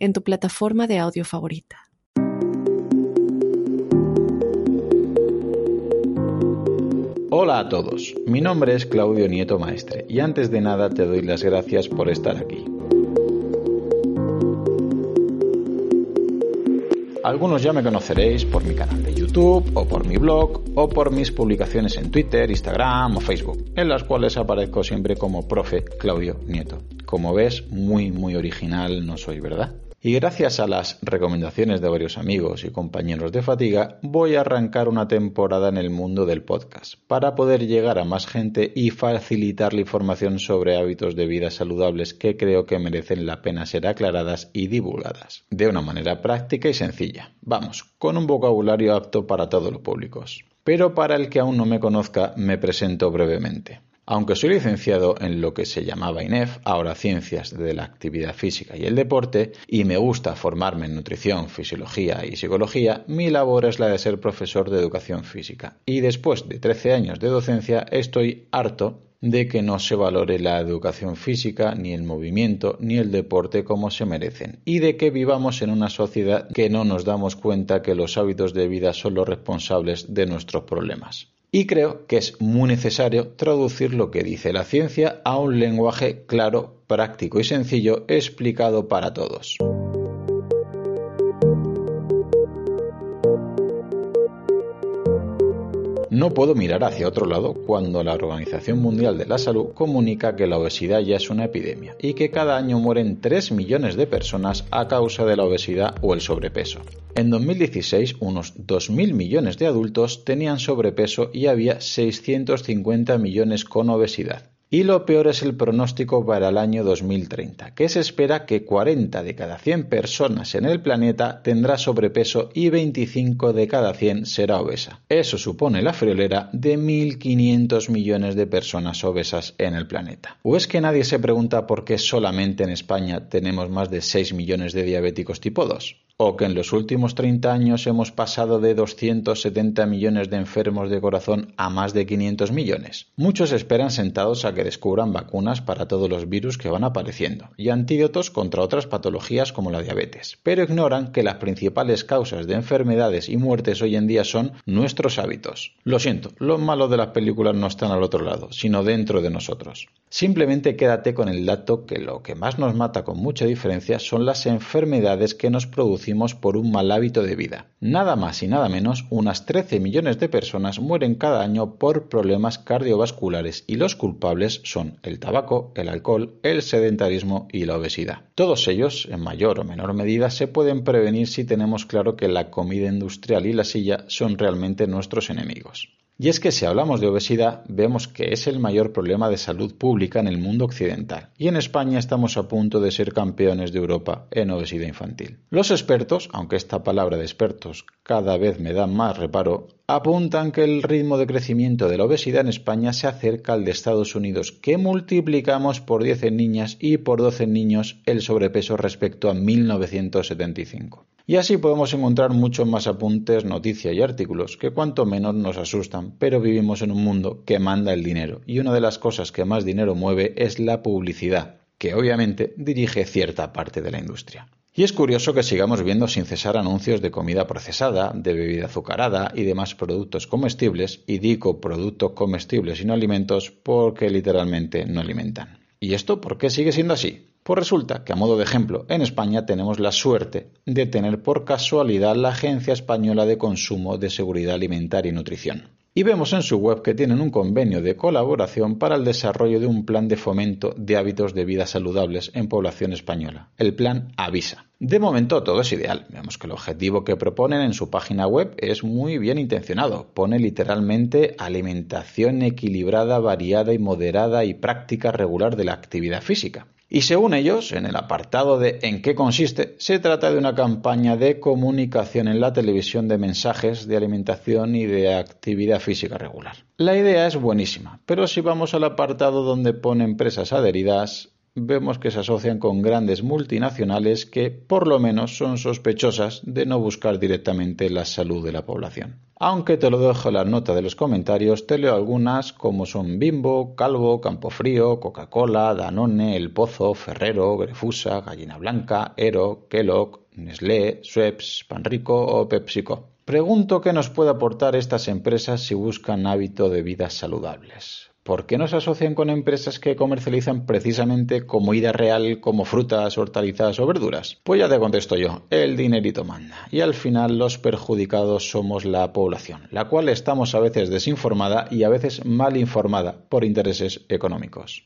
en tu plataforma de audio favorita. Hola a todos, mi nombre es Claudio Nieto Maestre y antes de nada te doy las gracias por estar aquí. Algunos ya me conoceréis por mi canal de YouTube o por mi blog o por mis publicaciones en Twitter, Instagram o Facebook, en las cuales aparezco siempre como profe Claudio Nieto. Como ves, muy muy original no soy, ¿verdad? Y gracias a las recomendaciones de varios amigos y compañeros de fatiga, voy a arrancar una temporada en el mundo del podcast para poder llegar a más gente y facilitar la información sobre hábitos de vida saludables que creo que merecen la pena ser aclaradas y divulgadas de una manera práctica y sencilla. Vamos, con un vocabulario apto para todos los públicos. Pero para el que aún no me conozca, me presento brevemente. Aunque soy licenciado en lo que se llamaba INEF, ahora Ciencias de la Actividad Física y el Deporte, y me gusta formarme en nutrición, fisiología y psicología, mi labor es la de ser profesor de educación física. Y después de 13 años de docencia, estoy harto de que no se valore la educación física, ni el movimiento, ni el deporte como se merecen, y de que vivamos en una sociedad que no nos damos cuenta que los hábitos de vida son los responsables de nuestros problemas. Y creo que es muy necesario traducir lo que dice la ciencia a un lenguaje claro, práctico y sencillo explicado para todos. No puedo mirar hacia otro lado cuando la Organización Mundial de la Salud comunica que la obesidad ya es una epidemia y que cada año mueren 3 millones de personas a causa de la obesidad o el sobrepeso. En 2016, unos 2.000 millones de adultos tenían sobrepeso y había 650 millones con obesidad. Y lo peor es el pronóstico para el año 2030, que se espera que 40 de cada 100 personas en el planeta tendrá sobrepeso y 25 de cada 100 será obesa. Eso supone la friolera de 1.500 millones de personas obesas en el planeta. ¿O es que nadie se pregunta por qué solamente en España tenemos más de 6 millones de diabéticos tipo 2? O que en los últimos 30 años hemos pasado de 270 millones de enfermos de corazón a más de 500 millones. Muchos esperan sentados a que descubran vacunas para todos los virus que van apareciendo y antídotos contra otras patologías como la diabetes, pero ignoran que las principales causas de enfermedades y muertes hoy en día son nuestros hábitos. Lo siento, los malos de las películas no están al otro lado, sino dentro de nosotros. Simplemente quédate con el dato que lo que más nos mata con mucha diferencia son las enfermedades que nos producen por un mal hábito de vida. Nada más y nada menos, unas 13 millones de personas mueren cada año por problemas cardiovasculares y los culpables son el tabaco, el alcohol, el sedentarismo y la obesidad. Todos ellos, en mayor o menor medida, se pueden prevenir si tenemos claro que la comida industrial y la silla son realmente nuestros enemigos. Y es que si hablamos de obesidad, vemos que es el mayor problema de salud pública en el mundo occidental, y en España estamos a punto de ser campeones de Europa en obesidad infantil. Los expertos, aunque esta palabra de expertos cada vez me da más reparo, apuntan que el ritmo de crecimiento de la obesidad en España se acerca al de Estados Unidos, que multiplicamos por 10 en niñas y por 12 en niños el sobrepeso respecto a 1975. Y así podemos encontrar muchos más apuntes, noticias y artículos que cuanto menos nos asustan, pero vivimos en un mundo que manda el dinero y una de las cosas que más dinero mueve es la publicidad, que obviamente dirige cierta parte de la industria. Y es curioso que sigamos viendo sin cesar anuncios de comida procesada, de bebida azucarada y demás productos comestibles, y digo productos comestibles y no alimentos porque literalmente no alimentan. ¿Y esto por qué sigue siendo así? Pues resulta que, a modo de ejemplo, en España tenemos la suerte de tener por casualidad la Agencia Española de Consumo de Seguridad Alimentaria y Nutrición. Y vemos en su web que tienen un convenio de colaboración para el desarrollo de un plan de fomento de hábitos de vida saludables en población española, el plan Avisa. De momento todo es ideal. Vemos que el objetivo que proponen en su página web es muy bien intencionado. Pone literalmente alimentación equilibrada, variada y moderada y práctica regular de la actividad física. Y según ellos, en el apartado de ¿en qué consiste?, se trata de una campaña de comunicación en la televisión de mensajes de alimentación y de actividad física regular. La idea es buenísima, pero si vamos al apartado donde pone empresas adheridas, vemos que se asocian con grandes multinacionales que, por lo menos, son sospechosas de no buscar directamente la salud de la población. Aunque te lo dejo en la nota de los comentarios, te leo algunas como son Bimbo, Calvo, Campofrío, Coca-Cola, Danone, El Pozo, Ferrero, Grefusa, Gallina Blanca, Ero, Kellogg, Nestlé, Schweppes, Panrico o PepsiCo. Pregunto qué nos puede aportar estas empresas si buscan hábito de vida saludables. ¿Por qué no se asocian con empresas que comercializan precisamente comida real como frutas, hortalizas o verduras? Pues ya te contesto yo, el dinerito manda. Y al final los perjudicados somos la población, la cual estamos a veces desinformada y a veces mal informada por intereses económicos.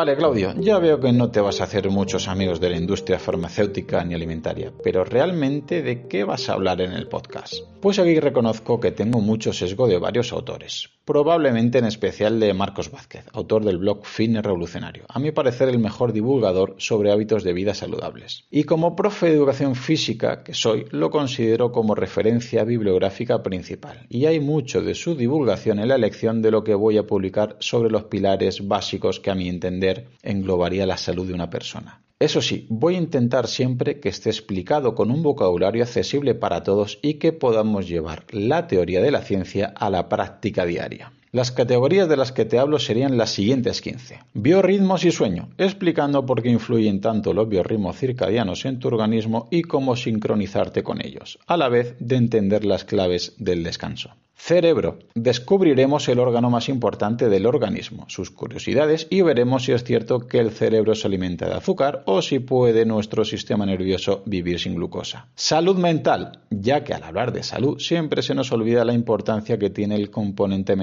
Vale, Claudio, ya veo que no te vas a hacer muchos amigos de la industria farmacéutica ni alimentaria, pero realmente ¿de qué vas a hablar en el podcast? Pues aquí reconozco que tengo mucho sesgo de varios autores, probablemente en especial de Marcos Vázquez, autor del blog Fitness Revolucionario, a mi parecer el mejor divulgador sobre hábitos de vida saludables. Y como profe de educación física que soy, lo considero como referencia bibliográfica principal, y hay mucho de su divulgación en la elección de lo que voy a publicar sobre los pilares básicos que a mi entender englobaría la salud de una persona. Eso sí, voy a intentar siempre que esté explicado con un vocabulario accesible para todos y que podamos llevar la teoría de la ciencia a la práctica diaria. Las categorías de las que te hablo serían las siguientes 15. Biorritmos y sueño, explicando por qué influyen tanto los biorritmos circadianos en tu organismo y cómo sincronizarte con ellos, a la vez de entender las claves del descanso. Cerebro. Descubriremos el órgano más importante del organismo, sus curiosidades y veremos si es cierto que el cerebro se alimenta de azúcar o si puede nuestro sistema nervioso vivir sin glucosa. Salud mental, ya que al hablar de salud siempre se nos olvida la importancia que tiene el componente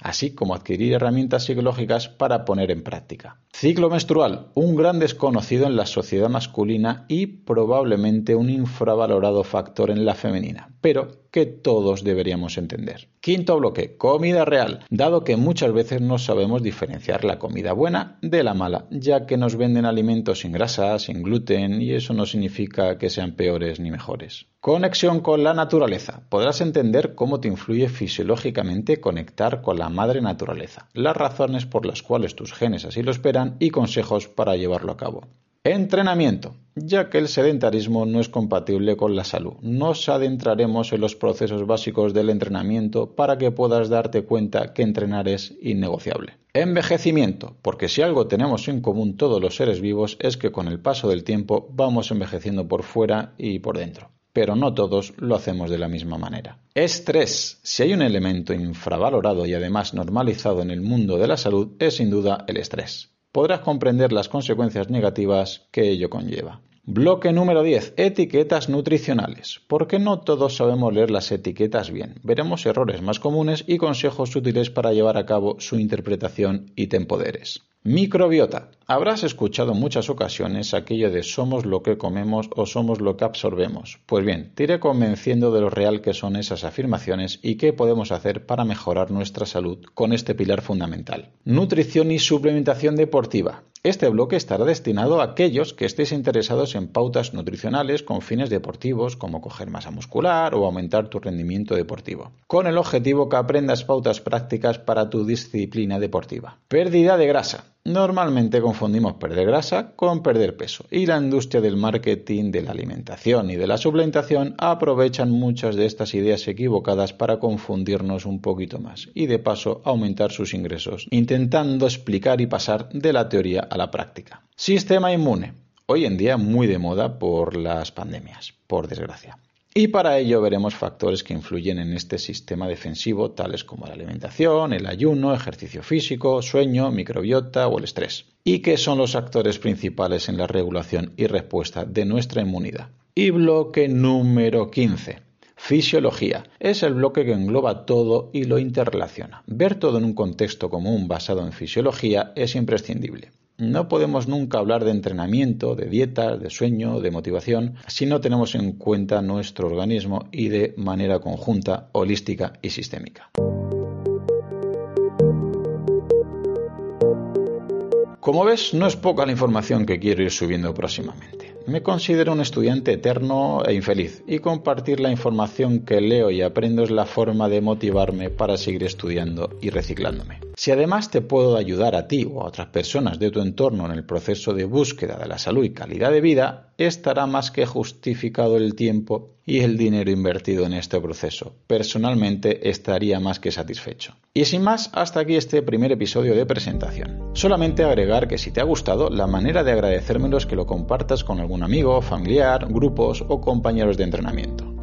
así como adquirir herramientas psicológicas para poner en práctica. Ciclo menstrual, un gran desconocido en la sociedad masculina y probablemente un infravalorado factor en la femenina, pero que todos deberíamos entender. Quinto bloque, comida real, dado que muchas veces no sabemos diferenciar la comida buena de la mala, ya que nos venden alimentos sin grasa, sin gluten, y eso no significa que sean peores ni mejores. Conexión con la naturaleza. Podrás entender cómo te influye fisiológicamente conectar con la madre naturaleza, las razones por las cuales tus genes así lo esperan y consejos para llevarlo a cabo. Entrenamiento. Ya que el sedentarismo no es compatible con la salud, nos adentraremos en los procesos básicos del entrenamiento para que puedas darte cuenta que entrenar es innegociable. Envejecimiento, porque si algo tenemos en común todos los seres vivos es que con el paso del tiempo vamos envejeciendo por fuera y por dentro pero no todos lo hacemos de la misma manera. Estrés. Si hay un elemento infravalorado y además normalizado en el mundo de la salud, es sin duda el estrés podrás comprender las consecuencias negativas que ello conlleva. Bloque número 10. Etiquetas nutricionales. Porque no todos sabemos leer las etiquetas bien. Veremos errores más comunes y consejos útiles para llevar a cabo su interpretación y te empoderes. Microbiota. Habrás escuchado en muchas ocasiones aquello de somos lo que comemos o somos lo que absorbemos. Pues bien, te iré convenciendo de lo real que son esas afirmaciones y qué podemos hacer para mejorar nuestra salud con este pilar fundamental. Nutrición y suplementación deportiva. Este bloque estará destinado a aquellos que estéis interesados en pautas nutricionales con fines deportivos como coger masa muscular o aumentar tu rendimiento deportivo, con el objetivo que aprendas pautas prácticas para tu disciplina deportiva. Pérdida de grasa. Normalmente confundimos perder grasa con perder peso y la industria del marketing, de la alimentación y de la suplementación aprovechan muchas de estas ideas equivocadas para confundirnos un poquito más y de paso aumentar sus ingresos, intentando explicar y pasar de la teoría a la práctica. Sistema inmune. Hoy en día muy de moda por las pandemias, por desgracia. Y para ello veremos factores que influyen en este sistema defensivo, tales como la alimentación, el ayuno, ejercicio físico, sueño, microbiota o el estrés, y que son los actores principales en la regulación y respuesta de nuestra inmunidad. Y bloque número 15. Fisiología. Es el bloque que engloba todo y lo interrelaciona. Ver todo en un contexto común basado en fisiología es imprescindible. No podemos nunca hablar de entrenamiento, de dieta, de sueño, de motivación, si no tenemos en cuenta nuestro organismo y de manera conjunta, holística y sistémica. Como ves, no es poca la información que quiero ir subiendo próximamente. Me considero un estudiante eterno e infeliz y compartir la información que leo y aprendo es la forma de motivarme para seguir estudiando y reciclándome. Si además te puedo ayudar a ti o a otras personas de tu entorno en el proceso de búsqueda de la salud y calidad de vida, estará más que justificado el tiempo y el dinero invertido en este proceso. Personalmente estaría más que satisfecho. Y sin más, hasta aquí este primer episodio de presentación. Solamente agregar que si te ha gustado, la manera de agradecérmelo es que lo compartas con algún amigo, familiar, grupos o compañeros de entrenamiento.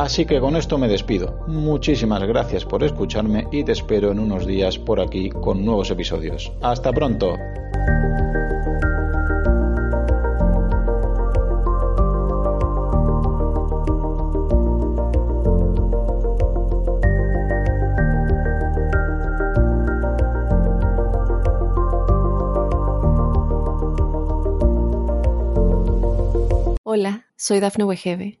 Así que con esto me despido. Muchísimas gracias por escucharme y te espero en unos días por aquí con nuevos episodios. Hasta pronto. Hola, soy Dafne Wegebe